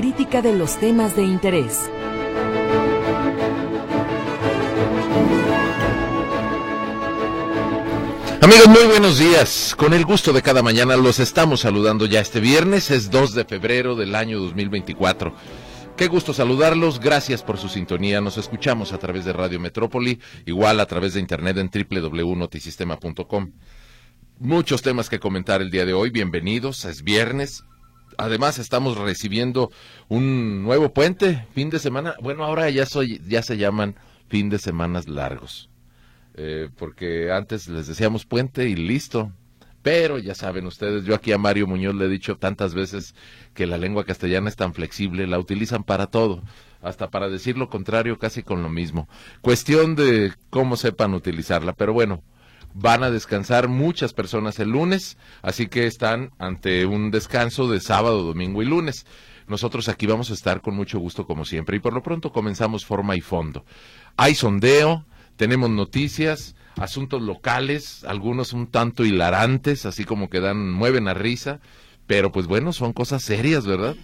crítica de los temas de interés. Amigos, muy buenos días. Con el gusto de cada mañana los estamos saludando ya este viernes, es 2 de febrero del año 2024. Qué gusto saludarlos, gracias por su sintonía. Nos escuchamos a través de Radio Metrópoli, igual a través de internet en www.notisistema.com. Muchos temas que comentar el día de hoy, bienvenidos, es viernes. Además estamos recibiendo un nuevo puente, fin de semana. Bueno, ahora ya soy ya se llaman fin de semanas largos eh, porque antes les decíamos puente y listo. Pero ya saben ustedes, yo aquí a Mario Muñoz le he dicho tantas veces que la lengua castellana es tan flexible, la utilizan para todo, hasta para decir lo contrario casi con lo mismo. Cuestión de cómo sepan utilizarla, pero bueno, van a descansar muchas personas el lunes, así que están ante un descanso de sábado, domingo y lunes. Nosotros aquí vamos a estar con mucho gusto como siempre y por lo pronto comenzamos forma y fondo. Hay sondeo, tenemos noticias, asuntos locales, algunos un tanto hilarantes, así como que dan, mueven a risa, pero pues bueno, son cosas serias, ¿verdad?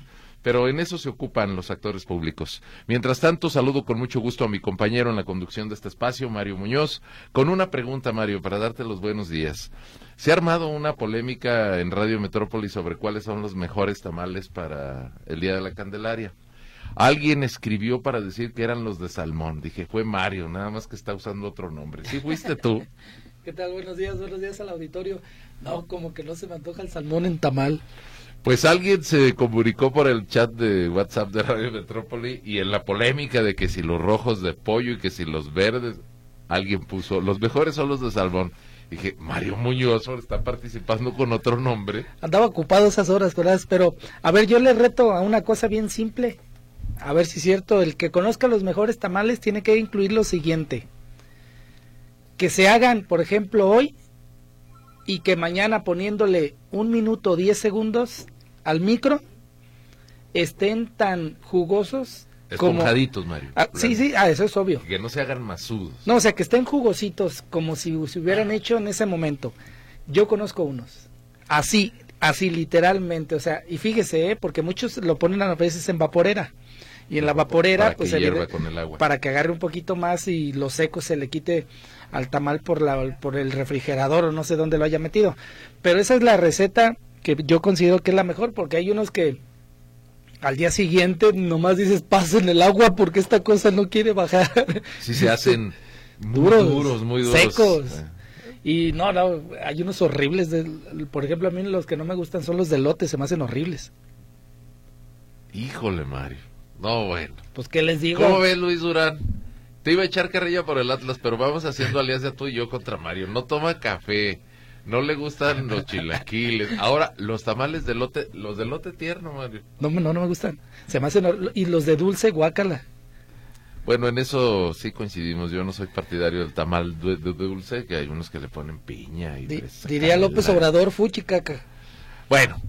Pero en eso se ocupan los actores públicos. Mientras tanto, saludo con mucho gusto a mi compañero en la conducción de este espacio, Mario Muñoz, con una pregunta, Mario, para darte los buenos días. Se ha armado una polémica en Radio Metrópoli sobre cuáles son los mejores tamales para el Día de la Candelaria. Alguien escribió para decir que eran los de Salmón. Dije, fue Mario, nada más que está usando otro nombre. ¿Sí fuiste tú? ¿Qué tal? Buenos días, buenos días al auditorio. No, como que no se me antoja el salmón en tamal. Pues alguien se comunicó por el chat de WhatsApp de Radio Metrópoli y en la polémica de que si los rojos de pollo y que si los verdes, alguien puso, los mejores son los de salmón. Dije, Mario Muñoz está participando con otro nombre. Andaba ocupado esas horas, ¿verdad? Pero, a ver, yo le reto a una cosa bien simple a ver si es cierto, el que conozca los mejores tamales tiene que incluir lo siguiente. Que se hagan, por ejemplo, hoy y que mañana poniéndole un minuto diez segundos al micro estén tan jugosos Esponjaditos, Mario. Ah, sí, sí, ah, eso es obvio. Que no se hagan masudos. No, o sea, que estén jugositos como si se hubieran hecho en ese momento. Yo conozco unos. Así, así literalmente, o sea, y fíjese, ¿eh? porque muchos lo ponen a veces en vaporera y en la vaporera para pues que con el agua. para que agarre un poquito más y lo seco se le quite al tamal por la por el refrigerador o no sé dónde lo haya metido pero esa es la receta que yo considero que es la mejor porque hay unos que al día siguiente nomás dices pasen el agua porque esta cosa no quiere bajar sí se hacen muy duros, muy duros secos y no, no, hay unos horribles. De, por ejemplo, a mí los que no me gustan son los de lote, se me hacen horribles. Híjole, Mario. No, bueno. Pues, ¿qué les digo? ¿Cómo ves, Luis Durán? Te iba a echar carrilla por el Atlas, pero vamos haciendo alianza tú y yo contra Mario. No toma café, no le gustan los chilaquiles. Ahora, los tamales de lote, los de lote tierno, Mario. No, no, no me gustan. Se me hacen... Y los de dulce, guácala. Bueno, en eso sí coincidimos. Yo no soy partidario del tamal de, dulce, que hay unos que le ponen piña y... diría López Obrador, fuchicaca. Bueno,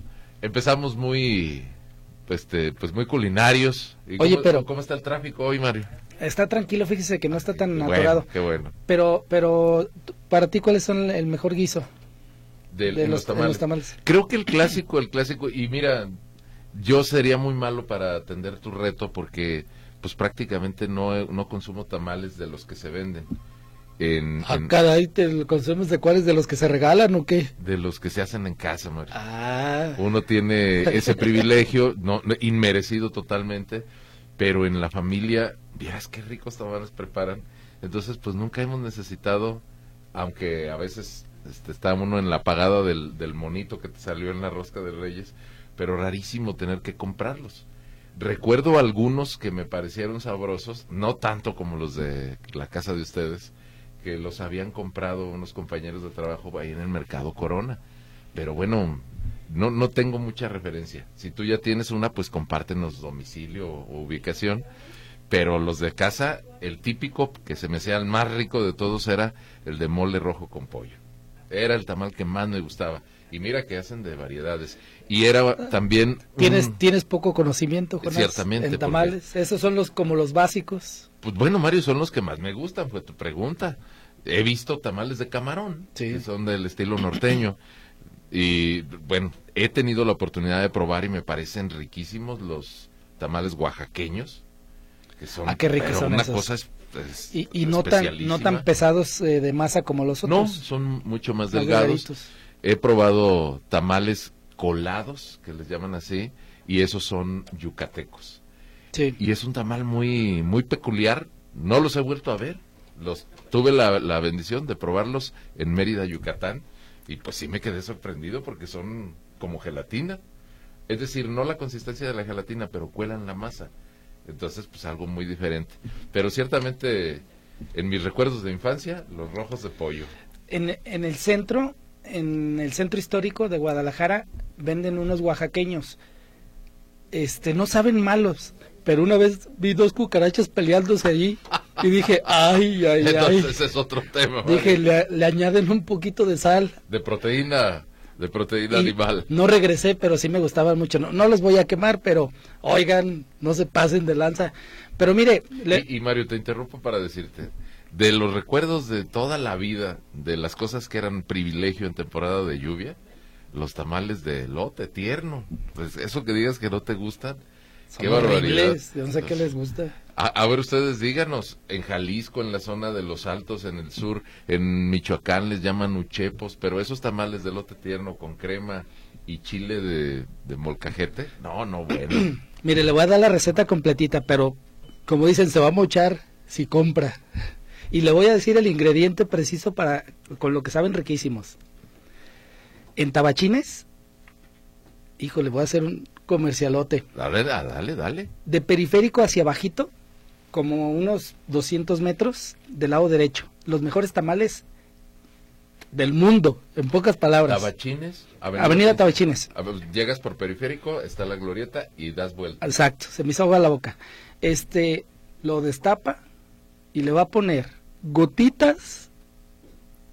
empezamos muy este, pues muy culinarios. Oye, pero ¿cómo está el tráfico hoy, Mario? Está tranquilo, fíjese que no está tan atorado. Qué bueno. Pero, pero para ti, ¿cuáles son el mejor guiso? De, los, tamales. Creo que el clásico, el clásico, y mira, yo sería muy malo para atender tu reto porque, pues prácticamente no, no consumo tamales de los que se venden. En, ah, caray, ¿te consumes de cuáles? ¿De los que se regalan o qué? De los que se hacen en casa, Mario. Ah. Uno tiene ese privilegio, no, inmerecido totalmente, pero en la familia, miras qué ricos tamales preparan. Entonces, pues nunca hemos necesitado, aunque a veces este, está uno en la pagada del, del monito que te salió en la rosca de Reyes, pero rarísimo tener que comprarlos. Recuerdo algunos que me parecieron sabrosos, no tanto como los de la casa de ustedes, que los habían comprado unos compañeros de trabajo ahí en el mercado Corona. Pero bueno, no, no tengo mucha referencia. Si tú ya tienes una, pues compártenos domicilio o, ubicación. Pero los de casa, el típico que se me sea el más rico de todos era el de mole rojo con pollo. Era el tamal que más me gustaba. Y mira que hacen de variedades. Y era también... Tienes, tienes poco conocimiento, Jonás, Ciertamente. En tamales. Esos son los como los básicos. Pues bueno, Mario, son los que más me gustan, fue tu pregunta. He visto tamales de camarón, que son del estilo norteño. Y bueno, he tenido la oportunidad de probar y me parecen riquísimos los, tamales oaxaqueños, que son Ah, qué pero son una esos. cosa es, Y, y no, tan, no tan pesados eh, de masa como los No, otros. son mucho más delgados. He probado tamales colados, que les llaman así, y esos son yucatecos. Sí. Y es un tamal muy, muy peculiar. No los he vuelto a ver. Los tuve la, la bendición de probarlos en Mérida, Yucatán, y pues sí me quedé sorprendido porque son como gelatina. Es decir, no la consistencia de la gelatina, pero cuelan la masa. Entonces, pues algo muy diferente. Pero ciertamente, en mis recuerdos de infancia, los rojos de pollo. En, en el centro, en el centro histórico de Guadalajara, venden unos oaxaqueños. Este, no saben malos, pero una vez vi dos cucarachas peleándose allí y dije, ay, ay, ay. Entonces es otro tema. Dije, le, le añaden un poquito de sal. De proteína, de proteína Y animal. No regresé, pero sí me gustaban mucho. No, no los voy a quemar, pero oigan, no se pasen de lanza. Pero mire, le- Y, y Mario, te interrumpo para decirte, de los recuerdos de toda la vida, de las cosas que eran privilegio en temporada de lluvia, los tamales de lote tierno. Pues eso que digas que no te gustan, son qué barbaridad. yo no sé qué les gusta. A, a ver, ustedes díganos, en Jalisco, en la zona de los Altos, en el sur, en Michoacán les llaman uchepos, pero esos tamales de lote tierno con crema y chile de, de molcajete, no, no, bueno. Mire, le voy a dar la receta completita, pero como dicen, se va a mochar si compra. Y le voy a decir el ingrediente preciso para con lo que saben riquísimos. En tabachines, híjole, voy a hacer un comercialote. Dale, da- dale, dale. De periférico hacia bajito, como unos 200 metros del lado derecho. Los mejores tamales del mundo, en pocas palabras. Tabachines, Avenida Tabachines. Llegas por periférico, está la glorieta y das vuelta. Exacto, se me hizo agua la boca. Este, lo destapa y le va a poner gotitas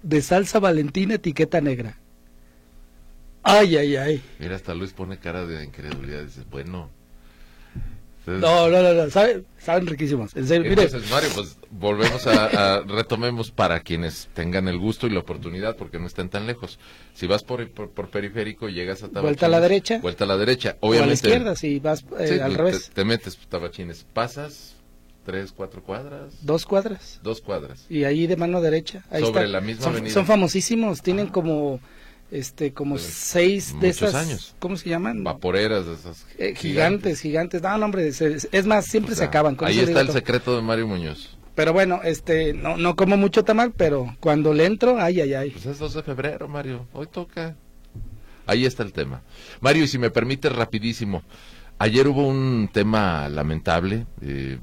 de salsa valentina etiqueta negra. Ay, ay, ay. Mira, hasta Luis pone cara de incredulidad. Dices, bueno. No, no, no, no, saben, saben riquísimos. En serio, mire, entonces, Mario, pues volvemos a, a- retomemos para quienes tengan el gusto y la oportunidad, porque no estén tan lejos. Si vas por, por, por periférico, llegas a Tabachines. Vuelta a la derecha. Vuelta a la derecha. o a la Obviamente. izquierda si vas eh, sí, al te- revés. Te, metes Tabachines. Pasas tres, cuatro cuadras. Dos cuadras. Dos cuadras. Y ahí de mano derecha. Ahí Sobre está. la misma son, avenida. son famosísimos, tienen como este como Pues, seis de esas años. ¿cómo se llaman? Vaporeras de esas. Eh, gigantes, gigantes. No, no, hombre, se- es más, siempre O se sea, acaban. con Ahí está el todo. secreto de Mario Muñoz. Pero bueno, este, no, no como mucho tamal, pero cuando le entro, ay, ay, ay. Pues es 2 de febrero, Mario. Hoy toca. Ahí está el tema. Mario, y si me permite rapidísimo. Ayer hubo un tema lamentable. eh,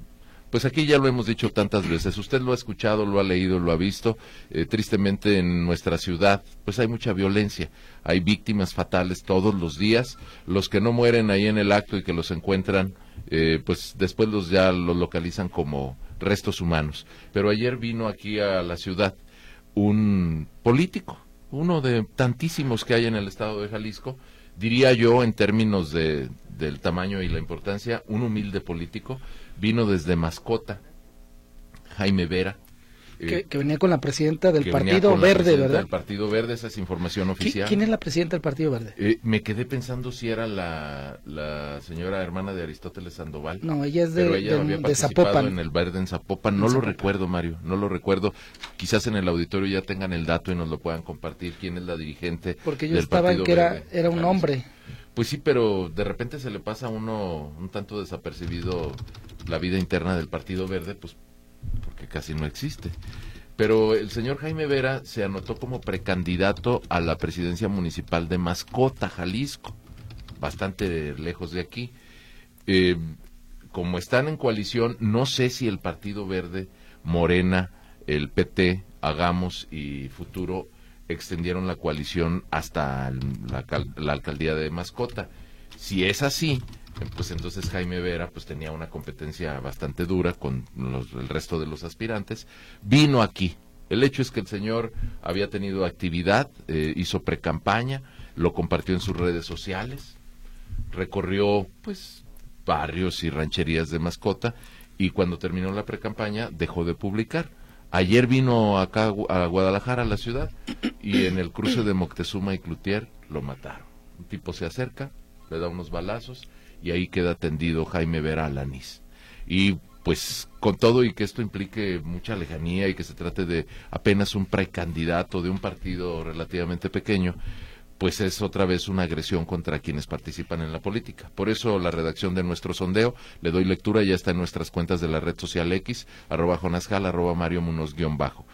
pues aquí ya lo hemos dicho tantas veces. Usted lo ha escuchado, lo ha leído, lo ha visto. Eh, tristemente en nuestra ciudad, pues hay mucha violencia. Hay víctimas fatales todos los días. Los que no mueren ahí en el acto y que los encuentran, eh, pues después los ya los localizan como restos humanos. Pero ayer vino aquí a la ciudad un político, uno de tantísimos que hay en el estado de Jalisco, diría yo en términos de, del tamaño y la importancia, un humilde político, vino desde Mascota, Jaime Vera. eh, Que, que venía con la presidenta del Partido Verde, ¿verdad? Del Partido Verde, esa es información ¿Qui- oficial. ¿Quién es la presidenta del Partido Verde? Eh, me quedé pensando si era la, la señora hermana de Aristóteles Sandoval. No, ella es de, pero ella de- había de Zapopan. en el verde en Zapopan. No En lo Zapopan. recuerdo, Mario, no lo recuerdo. Quizás en el auditorio ya tengan el dato y nos lo puedan compartir. ¿Quién es la dirigente? Porque yo del estaba en Partido que era, Verde era un hombre. Pues sí, pero de repente se le pasa a uno un tanto desapercibido la vida interna del Partido Verde, pues porque casi no existe. Pero el señor Jaime Vera se anotó como precandidato a la presidencia municipal de Mascota, Jalisco, bastante lejos de aquí. Eh, como están en coalición, no sé si el Partido Verde, Morena, el PT, Hagamos y Futuro extendieron la coalición hasta la, la alcaldía de Mascota. Si es así, pues entonces Jaime Vera pues tenía una competencia bastante dura con los- el resto de los aspirantes. Vino aquí. El hecho es que el señor había tenido actividad, eh, hizo precampaña, lo compartió en sus redes sociales, recorrió pues barrios y rancherías de mascota y cuando terminó la precampaña dejó de publicar. Ayer vino acá a Guadalajara, a la ciudad, y en el cruce de Moctezuma y Cloutier lo mataron. Un tipo se acerca, le da unos balazos y ahí queda tendido Jaime Vera Alanis. Y pues con todo y que esto implique mucha lejanía y que se trate de apenas un precandidato de un partido relativamente pequeño, pues es otra vez una agresión contra quienes participan en la política. Por eso la redacción de nuestro sondeo, le doy lectura, ya está en nuestras cuentas de la red social X, arroba jonasjal, arroba mario munoz guion bajo.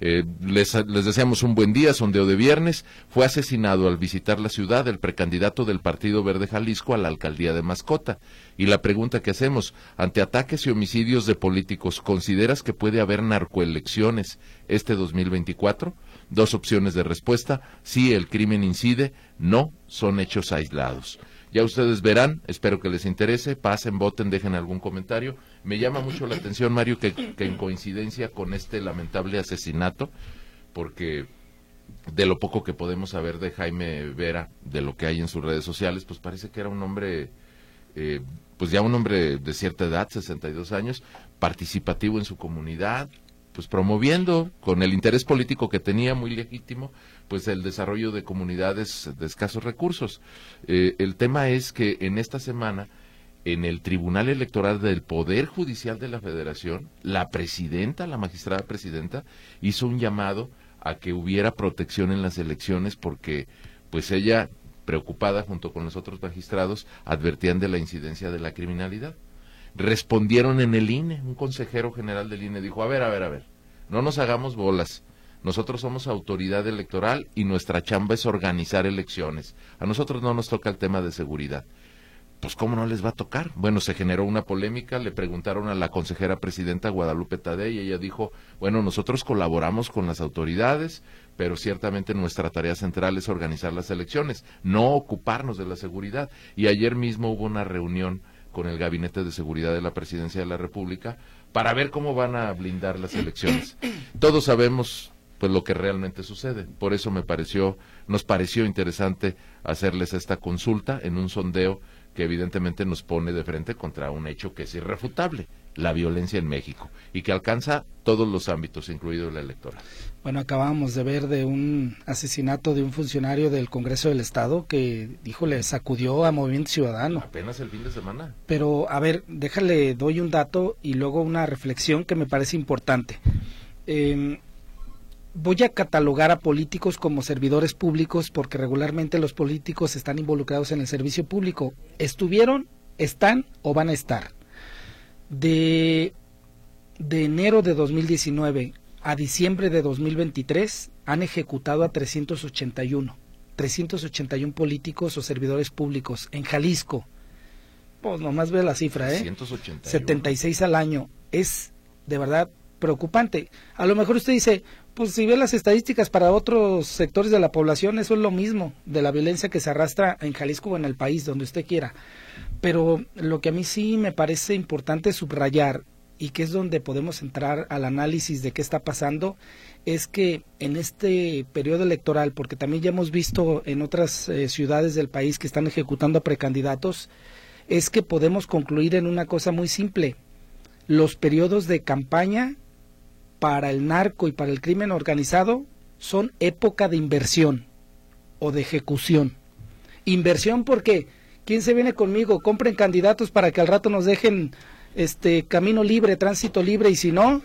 Eh, les, les, deseamos un buen día, sondeo de viernes. Fue asesinado al visitar la ciudad el precandidato del Partido Verde Jalisco a la alcaldía de Mascota. Y la pregunta que hacemos, ante ataques y homicidios de políticos, ¿consideras que puede haber narcoelecciones este 2024? Dos opciones de respuesta, sí, el crimen incide, no, son hechos aislados. Ya ustedes verán, espero que les interese, pasen, voten, dejen algún comentario. Me llama mucho la atención, Mario, que, en coincidencia con este lamentable asesinato, porque de lo poco que podemos saber de Jaime Vera, de lo que hay en sus redes sociales, pues parece que era un hombre, eh, pues ya un hombre de cierta edad, 62 años, participativo en su comunidad, pues promoviendo con el interés político que tenía muy legítimo pues el desarrollo de comunidades de escasos recursos. Eh, el tema es que en esta semana en el Tribunal Electoral del Poder Judicial de la Federación, la presidenta, la magistrada presidenta, hizo un llamado a que hubiera protección en las elecciones porque pues ella, preocupada junto con los otros magistrados, advertían de la incidencia de la criminalidad respondieron en el INE. Un consejero general del INE dijo, a ver, a ver, a ver, no nos hagamos bolas. Nosotros somos autoridad electoral y nuestra chamba es organizar elecciones. A nosotros no nos toca el tema de seguridad. Pues ¿cómo no les va a tocar? Bueno, se generó una polémica, le preguntaron a la consejera presidenta Guadalupe Tadei y ella dijo, bueno, nosotros colaboramos con las autoridades, pero ciertamente nuestra tarea central es organizar las elecciones, no ocuparnos de la seguridad. Y ayer mismo hubo una reunión con el Gabinete de Seguridad de la Presidencia de la República para ver cómo van a blindar las elecciones. Todos sabemos pues lo que realmente sucede. Por eso me pareció, nos pareció interesante hacerles esta consulta en un sondeo que evidentemente nos pone de frente contra un hecho que es irrefutable, la violencia en México, y que alcanza todos los ámbitos, incluido el electoral. Bueno, acabamos de ver de un asesinato de un funcionario del Congreso del Estado que, dijo, le sacudió a Movimiento Ciudadano. Apenas el fin de semana. Pero, a ver, déjale, doy un dato y luego una reflexión que me parece importante. Eh, voy a catalogar a políticos como servidores públicos porque regularmente los políticos están involucrados en el servicio público. Estuvieron, están o van a estar. De, de enero de 2019 a diciembre de 2023 han ejecutado a 381. 381 políticos o servidores públicos en Jalisco. Pues nomás ve la cifra, ¿eh? 76 al año. Es de verdad preocupante. A lo mejor usted dice, pues si ve las estadísticas para otros sectores de la población, eso es lo mismo de la violencia que se arrastra en Jalisco o en el país, donde usted quiera. Pero lo que a mí sí me parece importante subrayar y que es donde podemos entrar al análisis de qué está pasando, es que en este periodo electoral, porque también ya hemos visto en otras eh, ciudades del país que están ejecutando precandidatos, es que podemos concluir en una cosa muy simple. Los periodos de campaña para el narco y para el crimen organizado son época de inversión o de ejecución. Inversión porque ¿quién se viene conmigo? Compren candidatos para que al rato nos dejen este camino libre, tránsito libre y si no,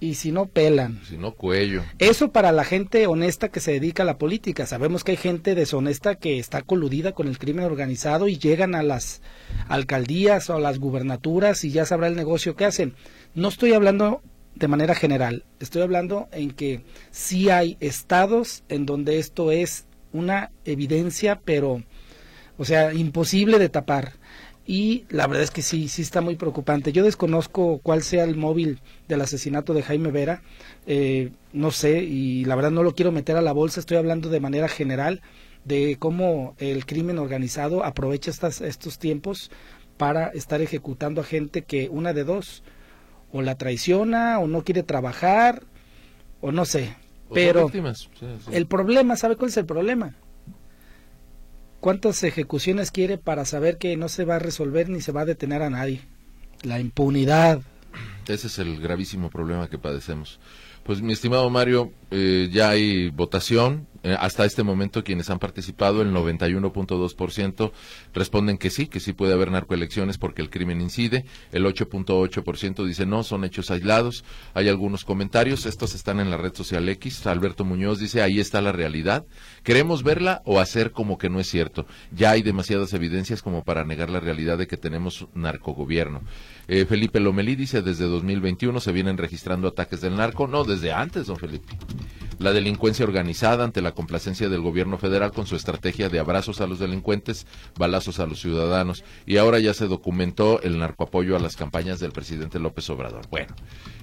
y si no pelan. Si no cuello. Eso para la gente honesta que se dedica a la política. Sabemos que hay gente deshonesta que está coludida con el crimen organizado y llegan a las alcaldías o a las gubernaturas y ya sabrá el negocio que hacen. No estoy hablando de manera general. Estoy hablando en que sí hay estados en donde esto es una evidencia, pero, o sea, imposible de tapar. Y la verdad es que sí, sí está muy preocupante. Yo desconozco cuál sea el móvil del asesinato de Jaime Vera, eh, no sé, y la verdad no lo quiero meter a la bolsa, estoy hablando de manera general de cómo el crimen organizado aprovecha estas, estos tiempos para estar ejecutando a gente que una de dos, o la traiciona o no quiere trabajar o no sé. Pero el problema, ¿sabe cuál es el problema? ¿Cuántas ejecuciones quiere para saber que no se va a resolver ni se va a detener a nadie? La impunidad. Ese es el gravísimo problema que padecemos. Pues mi estimado Mario, eh, ya hay votación. Eh, hasta este momento quienes han participado, el 91.2% responden que sí, que sí puede haber narcoelecciones porque el crimen incide. El 8.8% dice no, son hechos aislados. Hay algunos comentarios, estos están en la red social X. Alberto Muñoz dice, ahí está la realidad. ¿Queremos verla o hacer como que no es cierto? Ya hay demasiadas evidencias como para negar la realidad de que tenemos narcogobierno. Eh, Felipe Lomelí dice, desde 2021 se vienen registrando ataques del narco. No, desde antes, don Felipe. La delincuencia organizada ante la complacencia del gobierno federal con su estrategia de abrazos a los delincuentes, balazos a los ciudadanos. Y ahora ya se documentó el narcoapoyo a las campañas del presidente López Obrador. Bueno,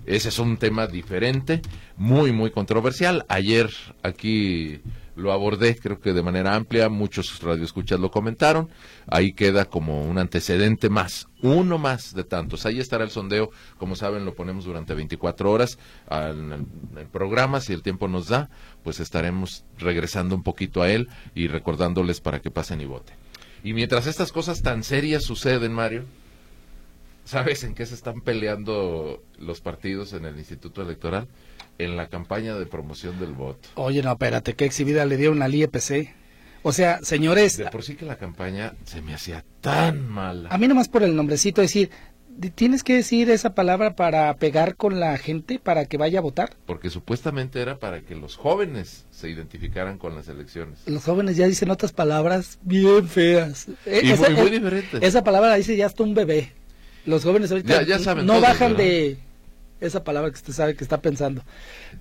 ese es un tema diferente, muy, muy controversial. Ayer aquí lo abordé, creo que de manera amplia, muchos radioescuchas lo comentaron, ahí queda como un antecedente más, uno más de tantos. Ahí estará el sondeo, como saben, lo ponemos durante 24 horas en el, programa, si el tiempo nos da, pues estaremos regresando un poquito a él y recordándoles para que pasen y voten. Y mientras estas cosas tan serias suceden, Mario, ¿sabes en qué se están peleando los partidos en el Instituto Electoral? en la campaña de promoción del voto. Oye, no, espérate, qué exhibida le dieron al IEPC. O sea, señores... De por sí que la campaña se me hacía tan mala. A mí nomás por el nombrecito, decir, tienes que decir esa palabra para pegar con la gente, para que vaya a votar. Porque supuestamente era para que los jóvenes se identificaran con las elecciones. Los jóvenes ya dicen otras palabras bien feas. E, y muy, muy diferentes. Esa palabra la dice ya hasta un bebé. Los jóvenes ahorita ya, saben no bajan de esa palabra que usted sabe que está pensando.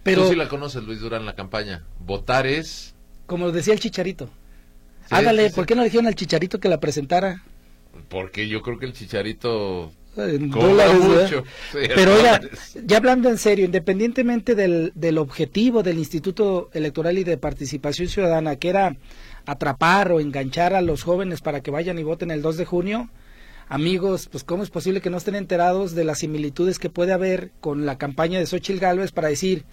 Pero, Tú sí la conoces, Luis Durán, la campaña. Votar es... Como decía el Chicharito. Hágale, ¿por qué no le dijeron al Chicharito que la presentara? Porque yo creo que el Chicharito... mucho. Pero oiga, ya hablando en serio, independientemente del, del objetivo del Instituto Electoral y de Participación Ciudadana, que era atrapar o enganchar a los jóvenes para que vayan y voten el 2 de junio, amigos, pues cómo es posible que no estén enterados de las similitudes que puede haber con la campaña de Xochitl Gálvez para decir,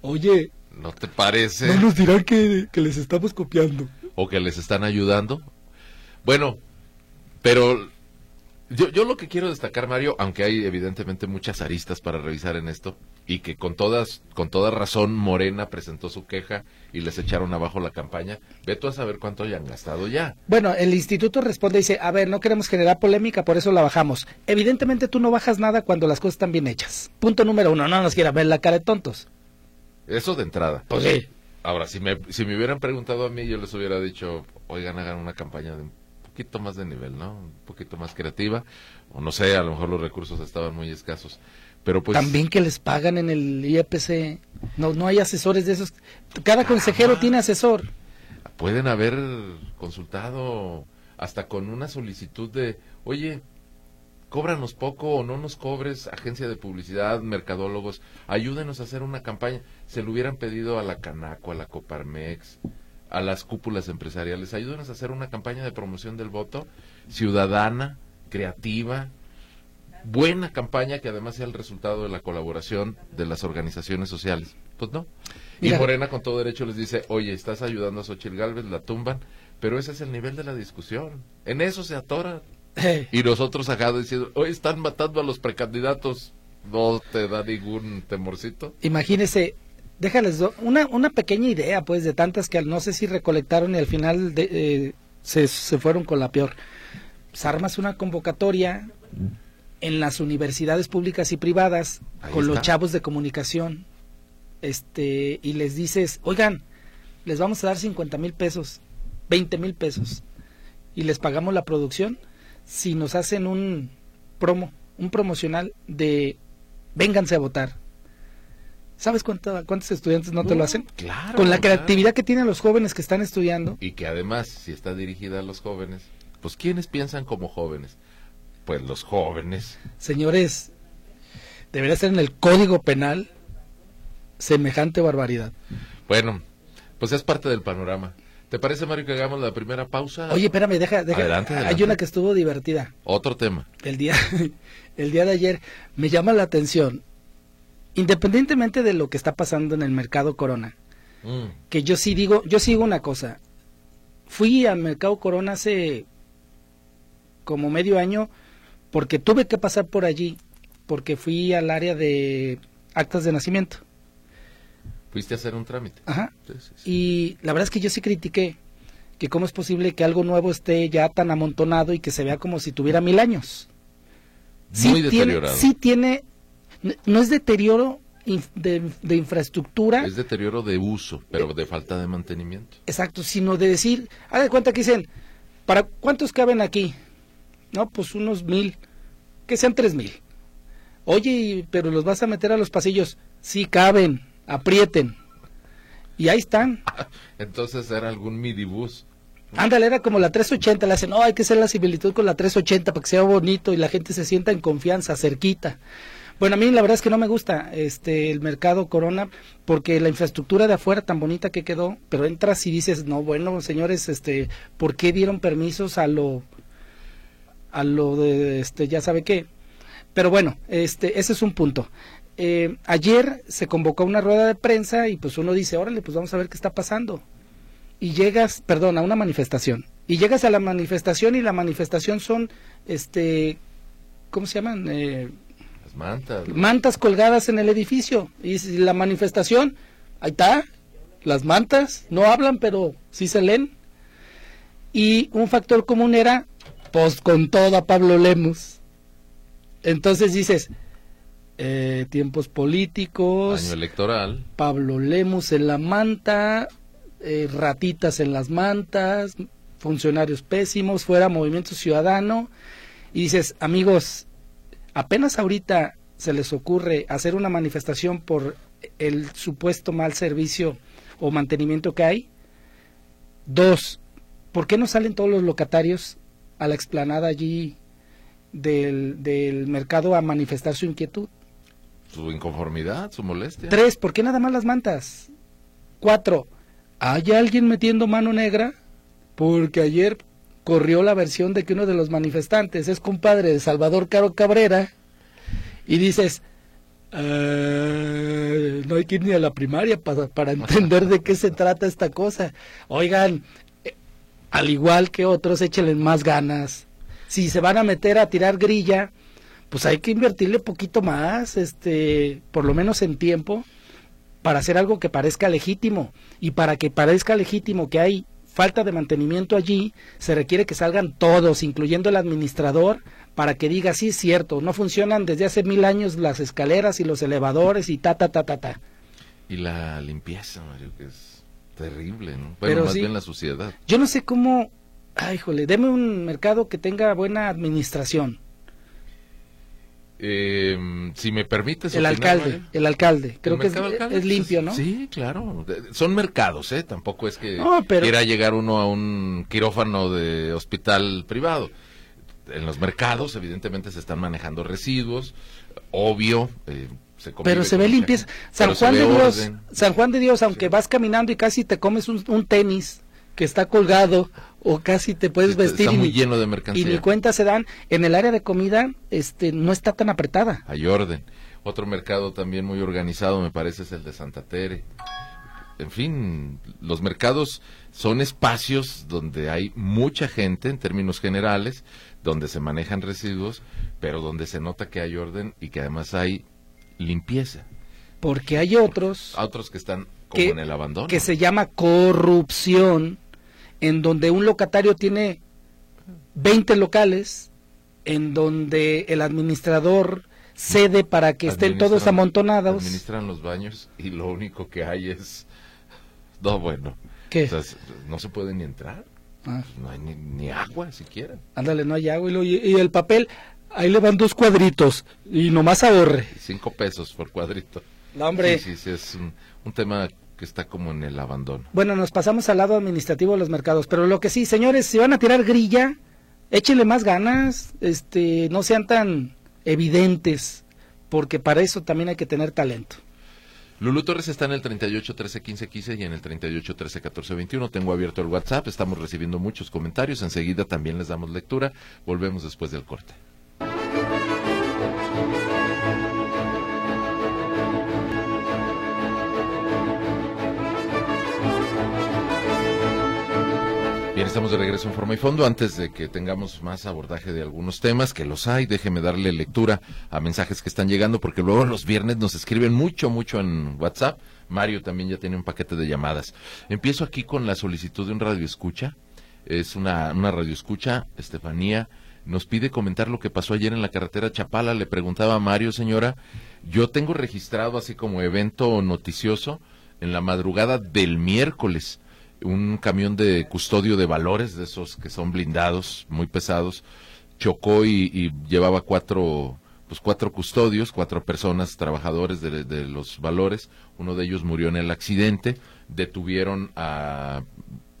oye, ¿no te parece? No nos dirán que, que les estamos copiando. O que les están ayudando. Bueno, pero yo, yo lo que quiero destacar, Mario, aunque hay evidentemente muchas aristas para revisar en esto, y que con todas, con toda razón Morena presentó su queja y les echaron abajo la campaña, ve tú a saber cuánto hayan gastado ya. Bueno, el instituto responde y dice, a ver, no queremos generar polémica, por eso la bajamos. Evidentemente tú no bajas nada cuando las cosas están bien hechas. Punto número uno, no nos quiera ver la cara de tontos. Eso de entrada. Pues sí. Ahora, si me, si me hubieran preguntado a mí, yo les hubiera dicho, oigan, hagan una campaña de poquito más de nivel, ¿no? Un poquito más creativa, o no sé, a lo mejor los recursos estaban muy escasos. Pero pues... También que les pagan en el IEPC, no, no hay asesores de esos, cada consejero tiene asesor. Pueden haber consultado hasta con una solicitud de, oye, cóbranos poco o no nos cobres, agencia de publicidad, mercadólogos, ayúdenos a hacer una campaña. Se lo hubieran pedido a la Canaco, a la Coparmex, a las cúpulas empresariales. Ayúdenos a hacer una campaña de promoción del voto ciudadana, creativa, buena campaña que además sea el resultado de la colaboración de las organizaciones sociales. Pues no. Y Morena con todo derecho les dice, oye, estás ayudando a Xochitl Galvez, la tumban, pero ese es el nivel de la discusión. En eso se atora. y nosotros acá diciendo, hoy están matando a los precandidatos, no te da ningún temorcito. Imagínese, déjales una, una pequeña idea, pues, de tantas que no sé si recolectaron y al final de, eh, se, se, fueron con la peor. Pues armas una convocatoria en las universidades públicas y privadas con los chavos de comunicación este y les dices, oigan, les vamos a dar 50 mil pesos, 20 mil pesos y les pagamos la producción si nos hacen un promo, un promocional de vénganse a votar ¿Sabes cuántos estudiantes no te lo hacen? Claro. Con la creatividad que tienen los jóvenes que están estudiando. Y que además, si está dirigida a los jóvenes, pues ¿quiénes piensan como jóvenes? Pues los jóvenes. Señores, debería ser en el Código Penal semejante barbaridad. Bueno, pues es parte del panorama. ¿Te parece, Mario, que hagamos la primera pausa? Oye, espérame, deja, deja. Adelante, Hay una que estuvo divertida. Otro tema. El día, el día de ayer me llama la atención independientemente de lo que está pasando en el mercado Corona, mm. que yo sí digo, yo sigo una cosa. Fui al mercado Corona hace como medio año porque tuve que pasar por allí, porque fui al área de actas de nacimiento. Fuiste a hacer un trámite. Ajá. Sí, sí, sí. Y la verdad es que yo sí critiqué que cómo es posible que algo nuevo esté ya tan amontonado y que se vea como si tuviera mil años. Muy tiene, deteriorado. sí tiene, no es deterioro de, de infraestructura, Es deterioro de uso, pero de falta de mantenimiento. exacto, sino de decir, haz de cuenta que dicen, ¿para cuántos caben aquí? No, pues unos mil, que sean tres mil. Oye, pero los vas a meter a los pasillos, sí caben, aprieten. Y ahí están. Entonces era algún midibus. Ándale, era como la 380, le hacen, no, hay que hacer la similitud con la 380 para que sea bonito y la gente se sienta en confianza, cerquita. Bueno, a mí la verdad es que no me gusta este el mercado Corona porque la infraestructura de afuera tan bonita que quedó, pero entras y dices, no, bueno, señores, este, ¿por qué dieron permisos a lo a lo de este ya sabe qué? Pero bueno, este ese es un punto. Eh, ayer se convocó una rueda de prensa y pues uno dice, órale, pues vamos a ver qué está pasando y llegas, perdón, a una manifestación. Y llegas a la manifestación y la manifestación son, este, ¿cómo se llaman? Eh, Las mantas. mantas colgadas en el edificio. Y la manifestación, ahí está, las mantas, no hablan, pero sí se leen. Y un factor común era, pues con todo a Pablo Lemos. Entonces dices, eh, tiempos políticos, Año electoral. Pablo Lemus en la manta, eh, ratitas en las mantas, funcionarios pésimos, fuera Movimiento Ciudadano, y dices, amigos, apenas ahorita se les ocurre hacer una manifestación por el supuesto mal servicio o mantenimiento que hay. Dos, ¿por qué no salen todos los locatarios a la explanada allí del, del mercado a manifestar su inquietud? Su inconformidad, su molestia. Tres, ¿por qué nada más las mantas? Cuatro, ¿hay alguien metiendo mano negra? Porque ayer corrió la versión de que uno de los manifestantes es compadre de Salvador Caro Cabrera y dices, "Eh, no hay que ir ni a la primaria para, para entender de qué se trata esta cosa. Oigan, al igual que otros, échenle más ganas. Si se van a meter a tirar grilla, pues hay que invertirle poquito más, este, por lo menos en tiempo, para hacer algo que parezca legítimo. Y para que parezca legítimo que hay falta de mantenimiento allí, se requiere que salgan todos, incluyendo el administrador, para que diga, sí, es cierto, no funcionan desde hace mil años las escaleras y los elevadores y ta, ta, ta, ta, ta. Y la limpieza, Mario, que es terrible, ¿no? Bueno, Pero más sí. bien la suciedad. Yo no sé cómo, ay, jole, deme un mercado que tenga buena administración. Eh, si me permites. El alcalde, el alcalde, creo ¿El que es, mercado alcalde? es limpio, ¿no? Sí, claro. Son mercados, ¿eh? Tampoco es que No, pero- quiera llegar uno a un quirófano de hospital privado. En los mercados, evidentemente, se están manejando residuos. Obvio. eh, se Pero se ve limpieza. San Juan de Dios, orden. San Juan de Dios, aunque Sí. vas caminando y casi te comes un, un tenis que está colgado o casi te puedes Sí, vestir está y, muy ni, lleno de y ni cuenta se dan. En el área de comida, este, no está tan apretada. Hay orden. Otro mercado también muy organizado, me parece, es el de Santa Tere. En fin, los mercados son espacios donde hay mucha gente en términos generales, donde se manejan residuos, pero donde se nota que hay orden y que además hay limpieza. Porque hay otros otros que están como que, en el abandono. que se llama corrupción, en donde un locatario tiene 20 locales, en donde el administrador cede para que estén todos amontonados. Administran los baños y lo único que hay es... No, bueno. ¿Qué? O sea, s- no se puede ni entrar. Ah. No hay ni, ni agua siquiera. Ándale, no hay agua. Y el papel, ahí le van dos cuadritos. Y nomás ahorre. Cinco pesos por cuadrito. No, hombre. Sí, sí, sí, es un, un tema que está como en el abandono. Bueno, nos pasamos al lado administrativo de los mercados. Pero lo que sí, señores, si van a tirar grilla, échenle más ganas. Este, no sean tan evidentes. Porque para eso también hay que tener talento. Lulu Torres está en el 38 13 15 15 y en el 38 13 14 21. Tengo abierto el WhatsApp, estamos recibiendo muchos comentarios. Enseguida también les damos lectura. Volvemos después del corte. Bien, estamos de regreso en Forma y Fondo. Antes de que tengamos más abordaje de algunos temas, que los hay, déjeme darle lectura a mensajes que están llegando, porque luego los viernes nos escriben mucho, mucho en WhatsApp. Mario también ya tiene un paquete de llamadas. Empiezo aquí con la solicitud de un radio escucha. Es una, una radio escucha, Estefanía. Nos pide comentar lo que pasó ayer en la carretera Chapala. Le preguntaba a Mario, señora, yo tengo registrado así como evento noticioso en la madrugada del miércoles un camión de custodio de valores, de esos que son blindados, muy pesados, chocó y, llevaba cuatro, pues cuatro custodios, cuatro personas, trabajadores de, los valores. Uno de ellos murió en el accidente. Detuvieron a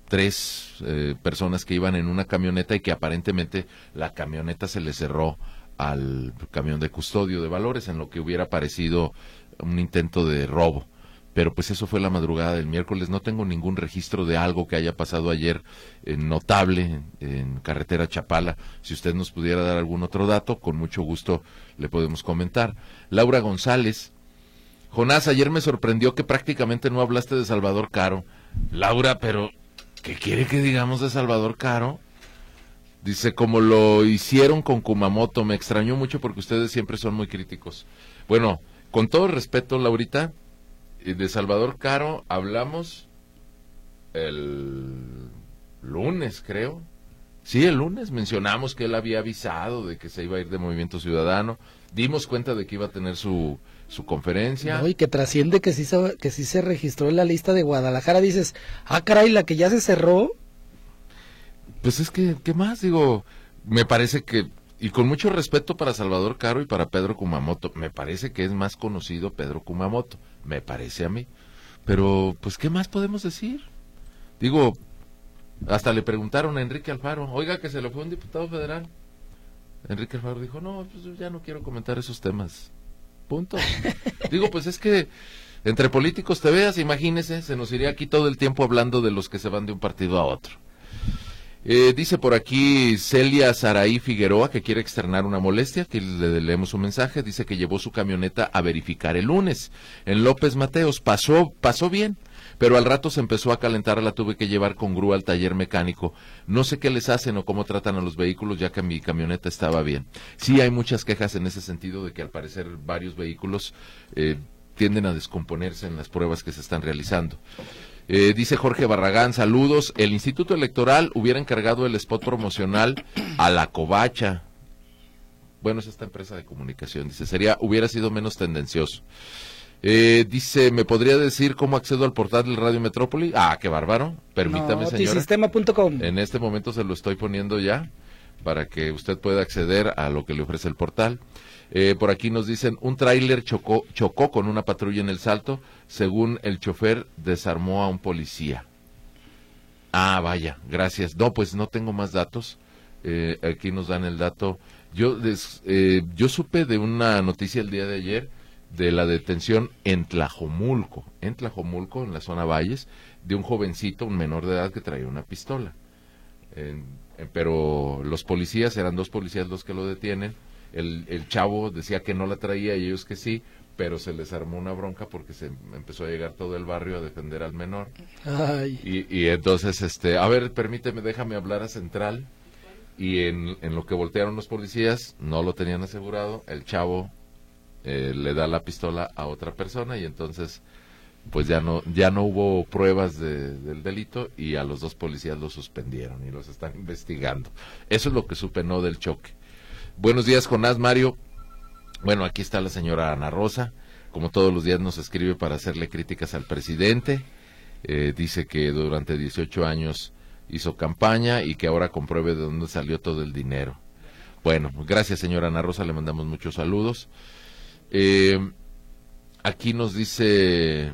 tres eh, personas que iban en una camioneta y que aparentemente la camioneta se le cerró al camión de custodio de valores, en lo que hubiera parecido un intento de robo pero pues eso fue la madrugada del miércoles. No tengo ningún registro de algo que haya pasado ayer eh, notable en, carretera Chapala. Si usted nos pudiera dar algún otro dato, con mucho gusto le podemos comentar. Laura González. Jonás, ayer me sorprendió que prácticamente no hablaste de Salvador Caro. Laura, pero ¿qué quiere que digamos de Salvador Caro? Dice, como lo hicieron con Kumamoto, me extrañó mucho porque ustedes siempre son muy críticos. Bueno, con todo respeto, Laurita, de Salvador Caro hablamos el lunes, creo. Sí, el lunes mencionamos que él había avisado de que se iba a ir de Movimiento Ciudadano. Dimos cuenta de que iba a tener su, su conferencia. y que trasciende que sí, se, que sí se registró en la lista de Guadalajara. Dices, ah, caray, la que ya se cerró. Pues es que, ¿qué más? Digo, me parece que y con mucho respeto para Salvador Caro y para Pedro Kumamoto, me parece que es más conocido Pedro Kumamoto, me parece a mí. Pero, pues, ¿qué más podemos decir? Digo, hasta le preguntaron a Enrique Alfaro, oiga, que se le fue un diputado federal. Enrique Alfaro dijo, no, pues ya no quiero comentar esos temas. Punto. Digo, pues es que entre políticos te veas, imagínese, se nos iría aquí todo el tiempo hablando de los que se van de un partido a otro. Eh, dice por aquí Celia Saraí Figueroa que quiere externar una molestia, que le leemos un mensaje, dice que llevó su camioneta a verificar el lunes en López Mateos, pasó, pasó bien, pero al rato se empezó a calentar, la tuve que llevar con grúa al taller mecánico. No sé qué les hacen o cómo tratan a los vehículos, ya que mi camioneta estaba bien. Sí hay muchas quejas en ese sentido de que al parecer varios vehículos eh, tienden a descomponerse en las pruebas que se están realizando. Eh, dice Jorge Barragán, saludos. El Instituto Electoral hubiera encargado el spot promocional a la covacha. Bueno, es esta empresa de comunicación. Dice, sería, hubiera sido menos tendencioso. Eh, dice, ¿me podría decir cómo accedo al portal del Radio Metrópoli? Ah, qué bárbaro. Permítame, no, En este momento se lo estoy poniendo ya para que usted pueda acceder a lo que le ofrece el portal. Eh, por aquí nos dicen, un tráiler chocó, chocó con una patrulla en el salto, según el chofer desarmó a un policía. Ah, vaya, gracias. No, pues no tengo más datos. Eh, aquí nos dan el dato. Yo, eh, yo supe de una noticia el día de ayer de la detención en Tlajomulco, en Tlajomulco, en la zona Valles, de un jovencito, un menor de edad que traía una pistola. pero los policías, eran dos policías los que lo detienen, el, el chavo decía que no la traía y ellos que sí, pero se les armó una bronca porque se empezó a llegar todo el barrio a defender al menor. Y, y, entonces, este, a ver, permíteme, déjame hablar a Central. Y en, en lo que voltearon los policías, no lo tenían asegurado, el chavo eh, le da la pistola a otra persona y entonces pues ya no ya no hubo pruebas del delito y a los dos policías los suspendieron y los están investigando. Eso es lo que supe no del choque. Buenos días, Jonás Mario. Bueno, aquí está la señora Ana Rosa. Como todos los días nos escribe para hacerle críticas al presidente. Eh, dice que durante 18 años hizo campaña y que ahora compruebe de dónde salió todo el dinero. Bueno, gracias señora Ana Rosa, le mandamos muchos saludos. Eh, aquí nos dice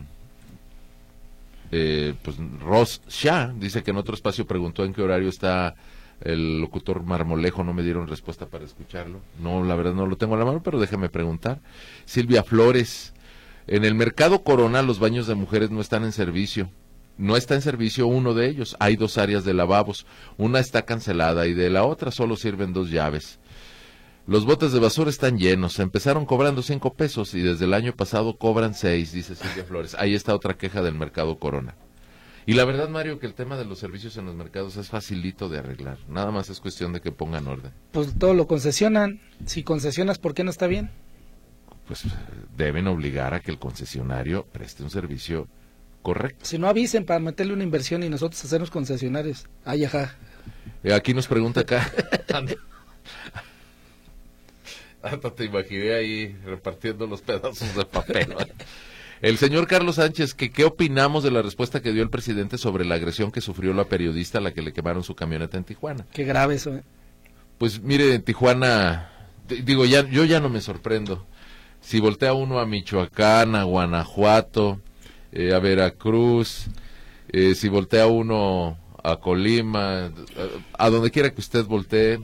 eh, pues Ross Shah, dice que en otro espacio preguntó en qué horario está el locutor Marmolejo no me dieron respuesta para escucharlo. No, la verdad no lo tengo a la mano, pero déjeme preguntar. Silvia Flores, en el mercado Corona los baños de mujeres no están en servicio. No está en servicio uno de ellos. Hay dos áreas de lavabos. Una está cancelada y de la otra solo sirven dos llaves. Los botes de basura están llenos. Empezaron cobrando cinco pesos y desde el año pasado cobran seis, dice Silvia Flores. Ahí está otra queja del mercado Corona. Y la verdad, Mario, que el tema de los servicios en los mercados es facilito de arreglar. Nada más es cuestión de que pongan orden. Pues todo lo concesionan. Si concesionas, ¿por qué no está bien? Pues deben obligar a que el concesionario preste un servicio correcto. Si no avisen para meterle una inversión y nosotros hacernos concesionarios. Ay, ajá. Eh, aquí nos pregunta acá. Hasta te imaginé ahí repartiendo los pedazos de papel. El señor Carlos Sánchez, que qué opinamos de la respuesta que dio el presidente sobre la agresión que sufrió la periodista a la que le quemaron su camioneta en Tijuana. Qué grave eso. ¿eh? Pues mire, en Tijuana, digo, ya, yo ya no me sorprendo. Si voltea uno a Michoacán, a Guanajuato, eh, a Veracruz, eh, si voltea uno a Colima, a donde quiera que usted voltee,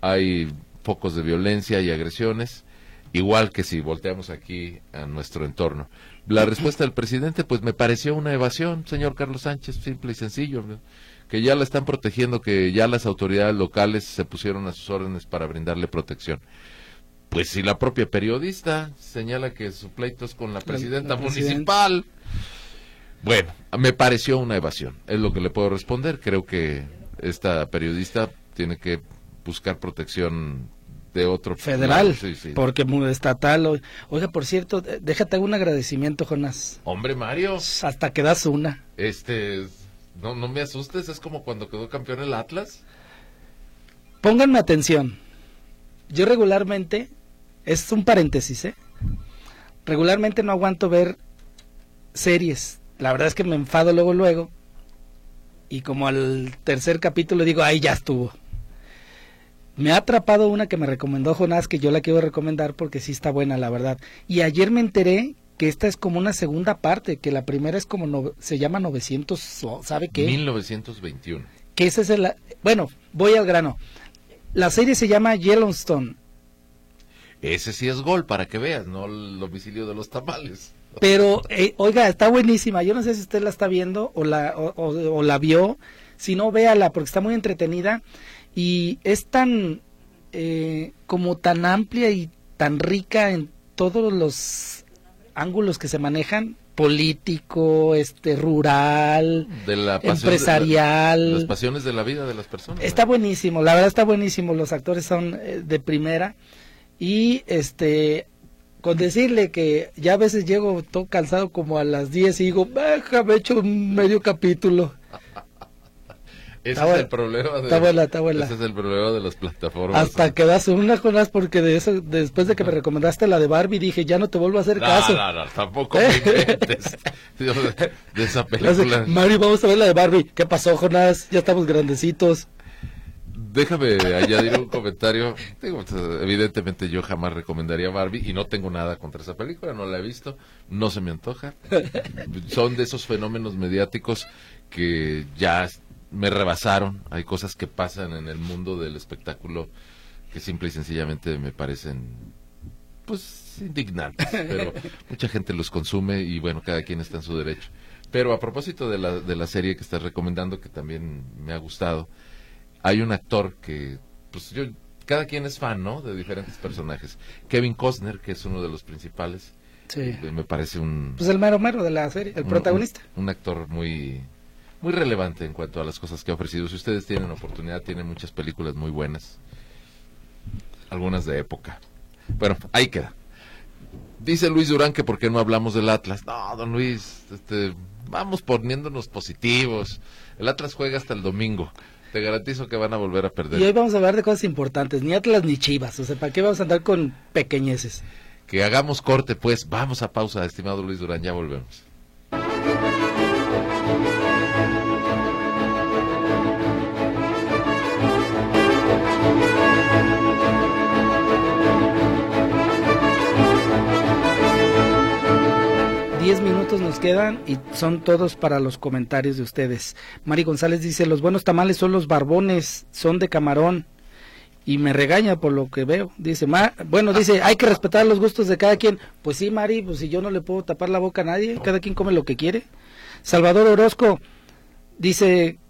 hay focos de violencia y agresiones, igual que si volteamos aquí a nuestro entorno. La respuesta del presidente, pues me pareció una evasión, señor Carlos Sánchez, simple y sencillo, que ya la están protegiendo, que ya las autoridades locales se pusieron a sus órdenes para brindarle protección. Pues si la propia periodista señala que su pleito es con la presidenta municipal. Bueno, me pareció una evasión, es lo que le puedo responder. Creo que esta periodista tiene que buscar protección de otro federal, porque muy estatal. Oiga, por cierto, déjate un agradecimiento, Jonás. Hombre, Mario. Hasta que das una. Este, no, no me asustes, es como cuando quedó campeón el Atlas. Pónganme atención. Yo regularmente, es un paréntesis, ¿eh? Regularmente no aguanto ver series. La verdad es que me enfado luego, luego. Y como al tercer capítulo digo, ay, ya estuvo me ha atrapado una que me recomendó Jonás, que yo la quiero recomendar porque sí está buena, la verdad. Y ayer me enteré que esta es como una segunda parte, que la primera es como, no, se llama 900, ¿sabe qué? 1921. Que ese es el, bueno, voy al grano. La serie se llama Yellowstone. Ese sí es gol, para que veas, no el domicilio de los tamales. Pero, eh, oiga, está buenísima. Yo no sé si usted la está viendo o la, o la vio. Si no, véala, porque está muy entretenida y es tan eh, como tan amplia y tan rica en todos los ángulos que se manejan político, este rural, empresarial, las pasiones de la vida de las personas. Está buenísimo, la verdad está buenísimo, los actores son eh, de primera y este con decirle que ya a veces llego todo cansado como a las 10 y digo, déjame hecho un medio capítulo. Ese es el problema de, Ese es el problema de las plataformas. Hasta que das una Jonás porque de eso después de que me recomendaste la de Barbie dije, ya no te vuelvo a hacer caso. No, no, tampoco me inventes de esa película. Mario, vamos a ver la de Barbie. ¿Qué pasó, Jonás? Ya estamos grandecitos. Déjame añadir un comentario. evidentemente yo jamás recomendaría Barbie y no tengo nada contra esa película, no la he visto, no se me antoja. Son de esos fenómenos mediáticos que ya me rebasaron. Hay cosas que pasan en el mundo del espectáculo que simple y sencillamente me parecen, pues, indignantes. Pero mucha gente los consume y bueno, cada quien está en su derecho. Pero a propósito de la, de la serie que estás recomendando, que también me ha gustado, hay un actor que, pues yo, cada quien es fan, ¿no? De diferentes personajes. Kevin Costner, que es uno de los principales. Sí. Eh, me parece un... Pues el mero mero de la serie, el protagonista. un actor muy muy relevante en cuanto a las cosas que ha ofrecido. Si ustedes tienen oportunidad, tienen muchas películas muy buenas, algunas de época. Bueno, ahí queda. Dice Luis Durán que por qué no hablamos del Atlas. No, don Luis, este, vamos poniéndonos positivos. El Atlas juega hasta el domingo. Te garantizo que van a volver a perder. Y hoy vamos a hablar de cosas importantes, ni Atlas ni Chivas. O sea, ¿para qué vamos a andar con pequeñeces? Que hagamos corte, pues. Vamos a pausa, estimado Luis Durán, ya volvemos. Diez minutos nos quedan y son todos para los comentarios de ustedes. Mari González dice, los buenos tamales son los barbones, son de camarón. Y me regaña por lo que veo. Dice, bueno, dice, hay que respetar los gustos de cada quien. Pues sí, Mari, pues si yo no le puedo tapar la boca a nadie, cada quien come lo que quiere. Salvador Orozco dice,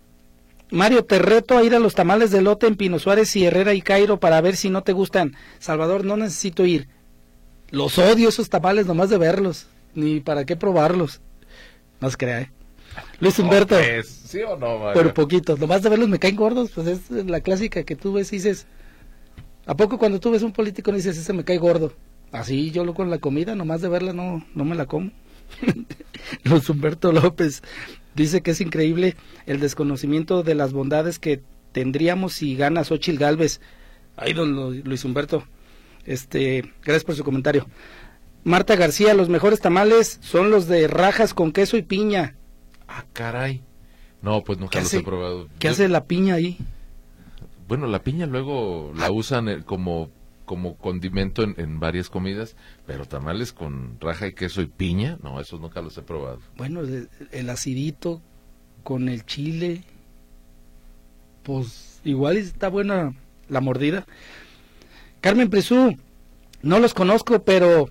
Mario, te reto a ir a los tamales de lote en Pino Suárez y Herrera y Cairo para ver si no te gustan. Salvador, no necesito ir. Los odio esos tamales nomás de verlos ni para qué probarlos. No se crea, ¿eh? Luis Humberto. pues, ¿Sí o no, Mario? Pero poquitos. Nomás de verlos me caen gordos, pues es la clásica que tú ves y dices. ¿A poco cuando tú ves un político no dices, ese me cae gordo? Así yo lo con la comida, nomás de verla no, no me la como. Luis Humberto López dice que es increíble el desconocimiento de las bondades que tendríamos si gana Xochitl Galvez. Ay, don Lu- Luis Humberto. Este, gracias por su comentario. Marta García, los mejores tamales son los de rajas con queso y piña. Ah, caray. No, pues nunca ¿Qué los hace? he probado. ¿Qué Yo- hace la piña ahí? Bueno, la piña luego la usan eh, como, como condimento en, en varias comidas, pero tamales con raja y queso y piña, no, esos nunca los he probado. Bueno, el, el acidito con el chile, pues igual está buena la mordida. Carmen Prisú, no los conozco, pero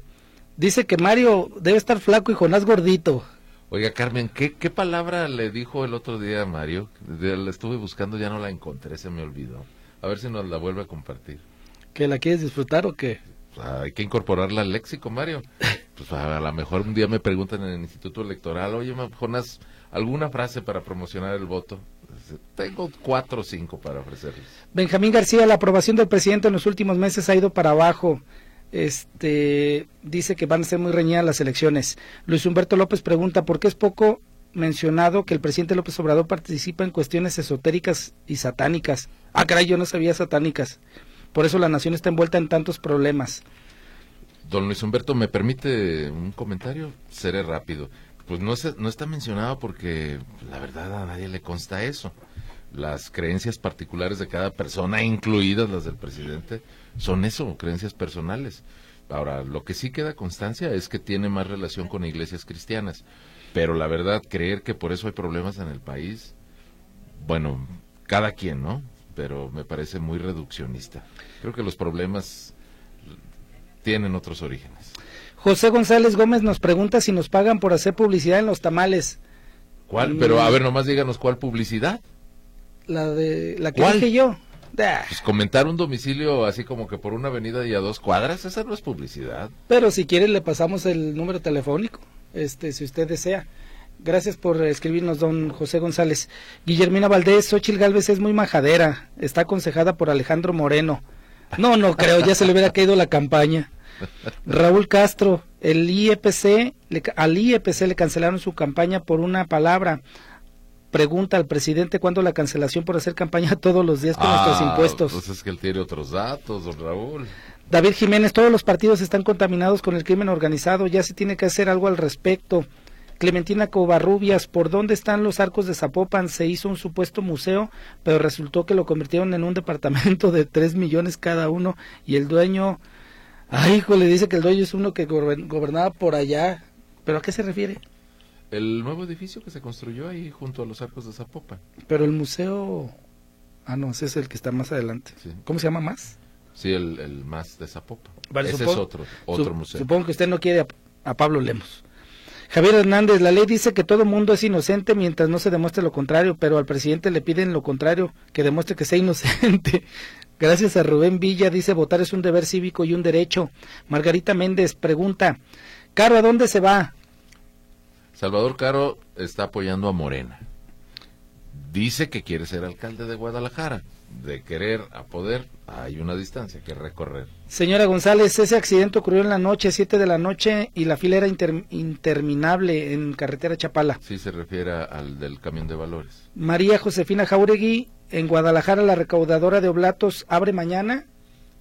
dice que Mario debe estar flaco y Jonás gordito. Oiga, Carmen, ¿qué, ¿qué palabra le dijo el otro día a Mario? La estuve buscando, ya no la encontré, se me olvidó. A ver si nos la vuelve a compartir. ¿Que la quieres disfrutar o qué? Pues, hay que incorporarla al léxico, Mario. Pues a, lo mejor un día me preguntan en el Instituto Electoral, oye, Jonas, ¿alguna frase para promocionar el voto? Tengo cuatro o cinco para ofrecerles. Benjamín García, la aprobación del presidente en los últimos meses ha ido para abajo. Este dice que van a ser muy reñidas las elecciones. Luis Humberto López pregunta por qué es poco mencionado que el presidente López Obrador participa en cuestiones esotéricas y satánicas. Ah, caray, yo no sabía satánicas. Por eso la nación está envuelta en tantos problemas. Don Luis Humberto, ¿me permite un comentario? Seré rápido. Pues no, se- no está mencionado porque la verdad a nadie le consta eso. Las creencias particulares de cada persona, incluidas las del presidente, son eso, creencias personales. Ahora, lo que sí queda constancia es que tiene más relación con iglesias cristianas. Pero la verdad, creer que por eso hay problemas en el país, bueno, cada quien, ¿no? Pero me parece muy reduccionista. Creo que los problemas tienen otros orígenes. José González Gómez nos pregunta si nos pagan por hacer publicidad en los tamales. ¿Cuál? Pero a ver, nomás díganos cuál publicidad. La de la que ¿Cuál? dije yo. Pues comentar un domicilio así como que por una avenida y a dos cuadras, esa no es publicidad. Pero si quiere le pasamos el número telefónico, este, si usted desea. Gracias por escribirnos, don José González. Guillermina Valdés, Xochil Gálvez es muy majadera, está aconsejada por Alejandro Moreno. No, no creo, ya se le hubiera caído la campaña. Raúl Castro, el IEPC, le al IEPC le cancelaron su campaña por una palabra. Pregunta al presidente cuándo la cancelación por hacer campaña todos los días con nuestros Ah, impuestos. Pues es que él tiene otros datos, don Raúl. David Jiménez, todos los partidos están contaminados con el crimen organizado, ya se tiene que hacer algo al respecto. Clementina Covarrubias, ¿por dónde están los arcos de Zapopan? Se hizo un supuesto museo, pero resultó que lo convirtieron en un departamento de tres millones cada uno y el dueño, ay hijo, le dice que el dueño es uno que gober- gobernaba por allá. ¿Pero a qué se refiere? El nuevo edificio que se construyó ahí junto a los arcos de Zapopan. Pero el museo... Ah, no, ese es el que está más adelante. Sí. ¿Cómo se llama más? Sí, el, el más de Zapopan. Vale, Ese supongo- es otro, otro Su- museo. Supongo que usted no quiere a, a Pablo Lemos. Javier Hernández, la ley dice que todo mundo es inocente mientras no se demuestre lo contrario, pero al presidente le piden lo contrario, que demuestre que sea inocente. Gracias a Rubén Villa, dice votar es un deber cívico y un derecho. Margarita Méndez pregunta, Caro, ¿a dónde se va? Salvador Caro está apoyando a Morena. Dice que quiere ser alcalde de Guadalajara. De querer a poder, hay una distancia que recorrer. Señora González, ese accidente ocurrió en la noche, 7 de la noche, y la fila era inter- interminable en carretera Chapala. Sí se refiere al del camión de valores. María Josefina Jauregui, en Guadalajara, la recaudadora de oblatos, abre mañana.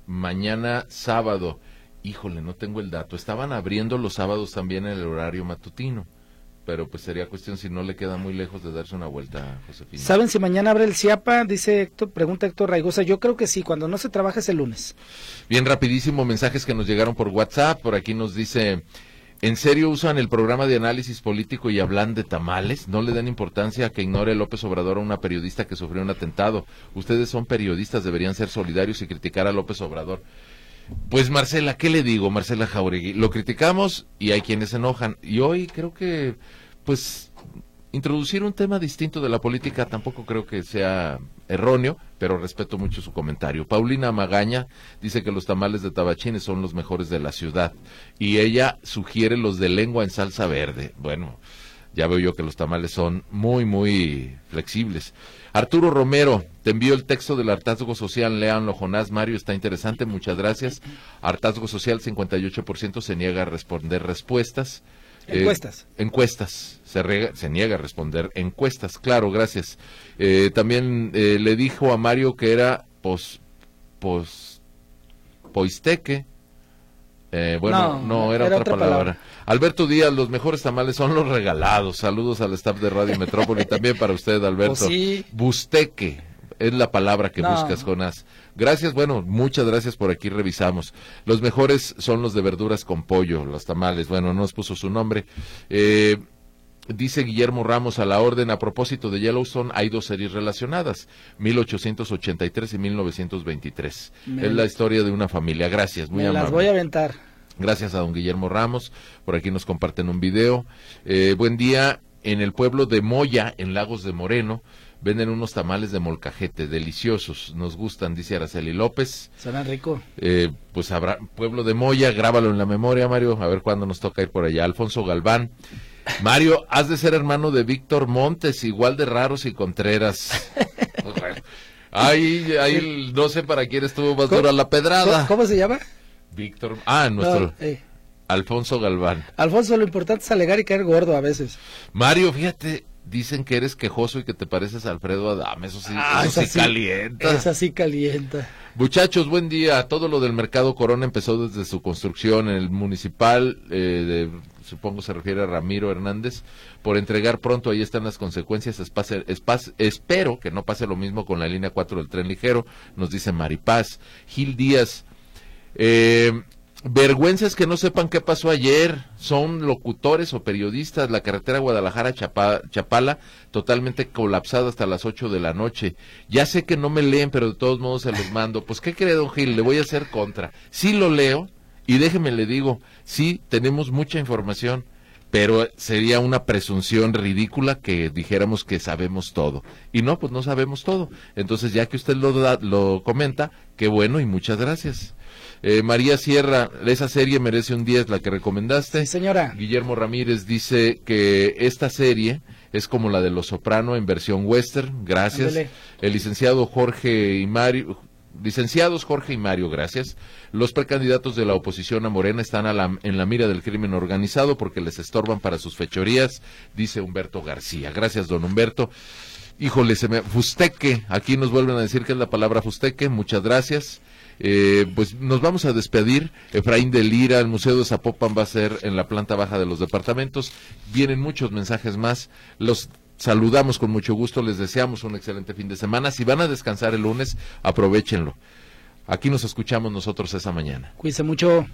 Mañana sábado, híjole, no tengo el dato. Estaban abriendo los sábados también en el horario matutino. Pero pues sería cuestión si no le queda muy lejos de darse una vuelta, Josefina. ¿Saben si mañana abre el CIAPA? Dice Héctor, pregunta Héctor Raigosa. Yo creo que sí, cuando no se trabaja es el lunes. Bien rapidísimo, mensajes que nos llegaron por WhatsApp. Por aquí nos dice, ¿en serio usan el programa de análisis político y hablan de tamales? No le den importancia a que ignore López Obrador a una periodista que sufrió un atentado. Ustedes son periodistas, deberían ser solidarios y criticar a López Obrador. Pues Marcela, ¿qué le digo, Marcela Jauregui? Lo criticamos y hay quienes se enojan. Y hoy creo que, pues, introducir un tema distinto de la política tampoco creo que sea erróneo, pero respeto mucho su comentario. Paulina Magaña dice que los tamales de tabachines son los mejores de la ciudad y ella sugiere los de lengua en salsa verde. Bueno, Ya veo yo que los tamales son muy, muy flexibles. Arturo Romero, te envío el texto del hartazgo social, léanlo, Jonás Mario, está interesante, muchas gracias. Hartazgo social, 58% se niega a responder respuestas. Encuestas. Eh, encuestas. Se, se, niega a responder encuestas. Claro, gracias. Eh, también eh, le dijo a Mario que era pos, pos, poisteque. bueno, no, era, otra, palabra. Alberto Díaz, los mejores tamales son los regalados. Saludos al staff de Radio Metrópoli. también para usted, Alberto. sí. Busteque es la palabra que buscas, Jonás. Gracias, bueno, muchas gracias por aquí revisamos. Los mejores son los de verduras con pollo, los tamales. Bueno, no nos puso su nombre. Eh, dice Guillermo Ramos a la orden, a propósito de Yellowstone, hay dos series relacionadas, 1883 y 1923. Es la historia de una familia. Gracias, muy Me amable. las voy a aventar. Gracias a don Guillermo Ramos. Por aquí nos comparten un video. Eh, buen día. En el pueblo de Moya, en Lagos de Moreno, venden unos tamales de molcajete, deliciosos, nos gustan, dice Araceli López. Suena rico. Eh, pues habrá, Pueblo de Moya, grábalo en la memoria, Mario, a ver cuándo nos toca ir por allá. Alfonso Galván. Mario, has de ser hermano de Víctor Montes, igual de raros y contreras. Ay, ay, no sé para quién estuvo más dura la pedrada. ¿Cómo, se llama? Víctor, ah, nuestro... Alfonso Galván. Alfonso, lo importante es alegar y caer gordo a veces. Mario, fíjate, dicen que eres quejoso y que te pareces a Alfredo Adame. Eso sí, ah, eso sí calienta. Esa sí calienta. Muchachos, buen día. Todo lo del mercado Corona empezó desde su construcción en el municipal, eh, de, supongo se refiere a Ramiro Hernández, por entregar pronto. Ahí están las consecuencias. espero que no pase lo mismo con la línea 4 del tren ligero, nos dice Maripaz. Gil Díaz. Eh, Vergüenzas que no sepan qué pasó ayer. Son locutores o periodistas. La carretera Guadalajara-Chapala totalmente colapsada hasta las 8 de la noche. Ya sé que no me leen, pero de todos modos se los mando. Pues, ¿qué cree, don Gil? Le voy a hacer contra. Sí lo leo y déjeme le digo, sí tenemos mucha información, pero sería una presunción ridícula que dijéramos que sabemos todo. Y no, pues no sabemos todo. Entonces, ya que usted lo, lo comenta, qué bueno y muchas gracias. Eh, María Sierra, esa serie merece un 10, la que recomendaste. señora. Guillermo Ramírez dice que esta serie es como la de Los Soprano en versión western. Gracias. El licenciado Jorge y Mario. Licenciados Jorge y Mario, gracias. Los precandidatos de la oposición a Morena están en la mira del crimen organizado porque les estorban para sus fechorías, dice Humberto García. Gracias, don Humberto. Híjole, se me... Fusteque, aquí nos vuelven a decir que es la palabra fusteque, muchas gracias. Eh, pues nos vamos a despedir. Efraín de Lira, el Museo de Zapopan va a ser en la planta baja de los departamentos. Vienen muchos mensajes más. Los saludamos con mucho gusto. Les deseamos un excelente fin de semana. Si van a descansar el lunes, aprovechenlo. Aquí nos escuchamos nosotros esa mañana. Cuídense mucho.